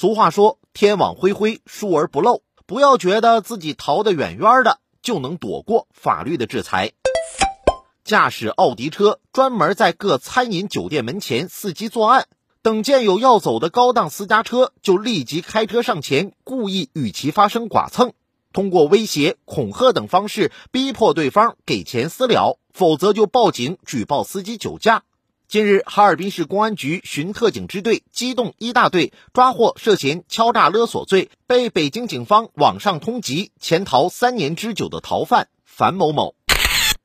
俗话说：“天网恢恢，疏而不漏。”不要觉得自己逃得远远的就能躲过法律的制裁。驾驶奥迪车专门在各餐饮酒店门前伺机作案，等见有要走的高档私家车，就立即开车上前，故意与其发生剐蹭，通过威胁、恐吓等方式逼迫对方给钱私了，否则就报警举报司机酒驾。近日，哈尔滨市公安局巡特警支队机动一大队抓获涉嫌敲诈勒索罪被北京警方网上通缉、潜逃三年之久的逃犯樊某某。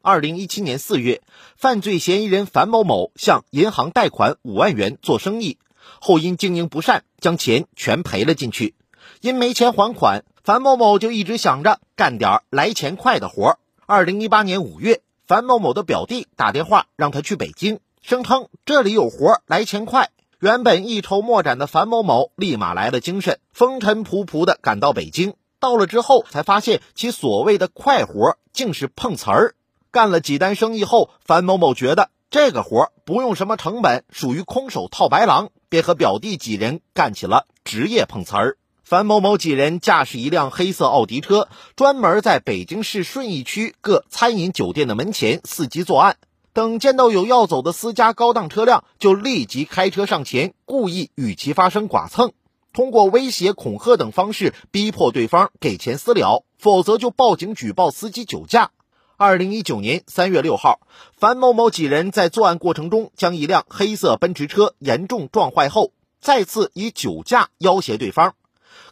二零一七年四月，犯罪嫌疑人樊某某向银行贷款五万元做生意，后因经营不善，将钱全赔了进去。因没钱还款，樊某某就一直想着干点来钱快的活。二零一八年五月，樊某某的表弟打电话让他去北京。声称这里有活来钱快，原本一筹莫展的樊某某立马来了精神，风尘仆仆的赶到北京。到了之后，才发现其所谓的快活竟是碰瓷儿。干了几单生意后，樊某某觉得这个活不用什么成本，属于空手套白狼，便和表弟几人干起了职业碰瓷儿。樊某某几人驾驶一辆黑色奥迪车，专门在北京市顺义区各餐饮酒店的门前伺机作案。等见到有要走的私家高档车辆，就立即开车上前，故意与其发生剐蹭，通过威胁、恐吓等方式逼迫对方给钱私了，否则就报警举报司机酒驾。二零一九年三月六号，樊某某几人在作案过程中将一辆黑色奔驰车严重撞坏后，再次以酒驾要挟对方。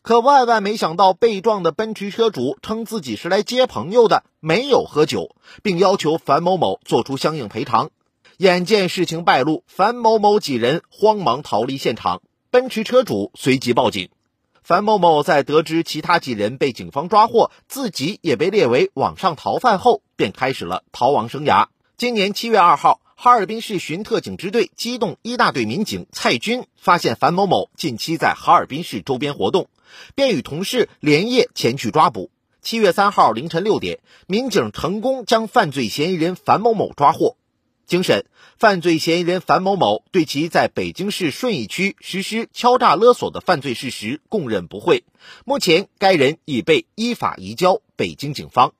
可万万没想到，被撞的奔驰车主称自己是来接朋友的，没有喝酒，并要求樊某某做出相应赔偿。眼见事情败露，樊某某几人慌忙逃离现场，奔驰车主随即报警。樊某某在得知其他几人被警方抓获，自己也被列为网上逃犯后，便开始了逃亡生涯。今年七月二号。哈尔滨市巡特警支队机动一大队民警蔡军发现樊某某近期在哈尔滨市周边活动，便与同事连夜前去抓捕。七月三号凌晨六点，民警成功将犯罪嫌疑人樊某某抓获。经审，犯罪嫌疑人樊某某对其在北京市顺义区实施敲诈勒索的犯罪事实供认不讳。目前，该人已被依法移交北京警方。